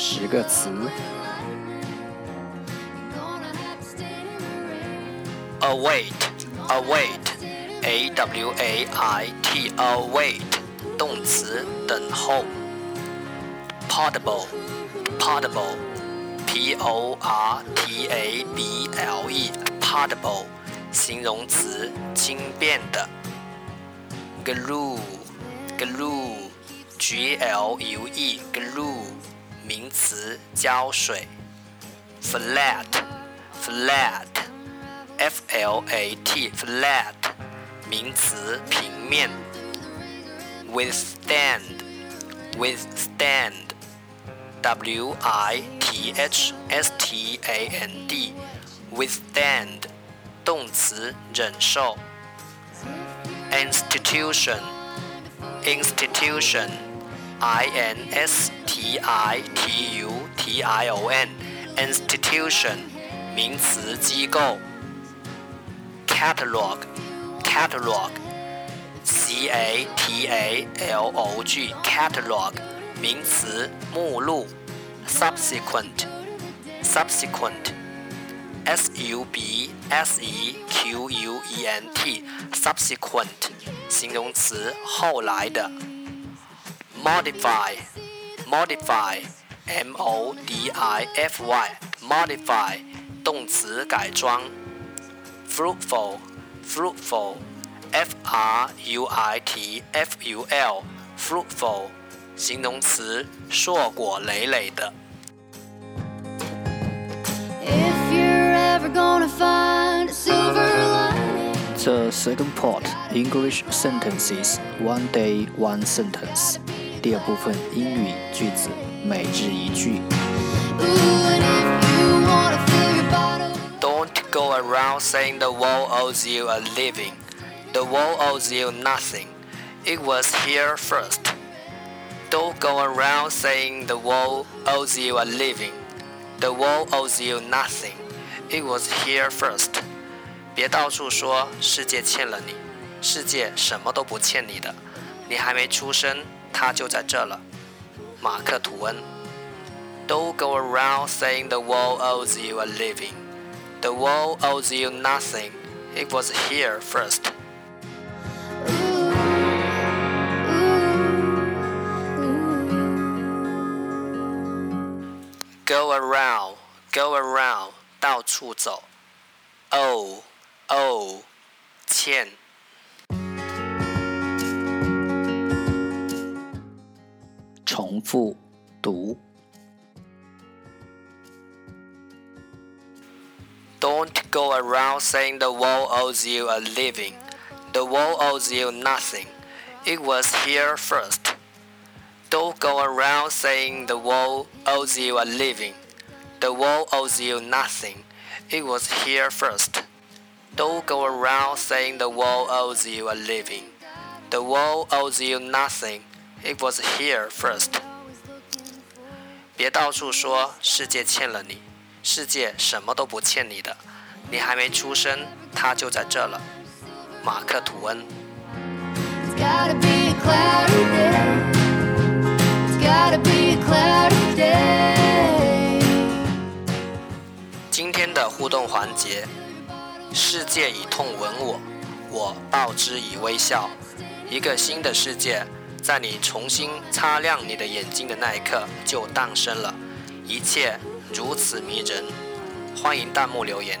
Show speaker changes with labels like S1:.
S1: 十个词：await, await, a w a i t, await，动词，等候；portable, portable, p o r t a b l e, portable，形容词，轻便的；glue, glue, g l u e, glue。名词胶水，flat，flat，f l a t，flat，名词平面，withstand，withstand，w i t h s t a n d，withstand，动词忍受，institution，institution。I N S T I T U T I O N institution 名词机构 catalog catalog C A T A L O G catalog 名词目录 subsequent subsequent S U B S E Q U E N T subsequent 形容词后来的 modify modify m o d i f y modify 动词改装 fruitful fruitful f r u i t f u l fruitful 形容词硕果累累的 The second part English sentences one day one sentence 第二部分英语句子每日一句。Don't go around saying the world owes you a living. The world owes you nothing. It was here first. Don't go around saying the world owes you a living. The world owes you nothing. It was here first. 别到处说世界欠了你，世界什么都不欠你的，你还没出生。它就在这了，马克·吐温。Don't go around saying the world owes you a living. The world owes you nothing. It was here first. Go around, go around，到处走。Oh, oh，欠。 重复读。Don't go around saying the world owes you a living. The world owes you nothing. It was here first. Don't go around saying the world owes you a living. The world owes you nothing. It was here first. Don't go around saying the world owes you a living. The world owes you nothing. It was here first. 别到处说世界欠了你，世界什么都不欠你的。你还没出生，它就在这了。马克·吐温。今天的互动环节：世界以痛吻我，我报之以微笑。一个新的世界。在你重新擦亮你的眼睛的那一刻，就诞生了，一切如此迷人。欢迎弹幕留言，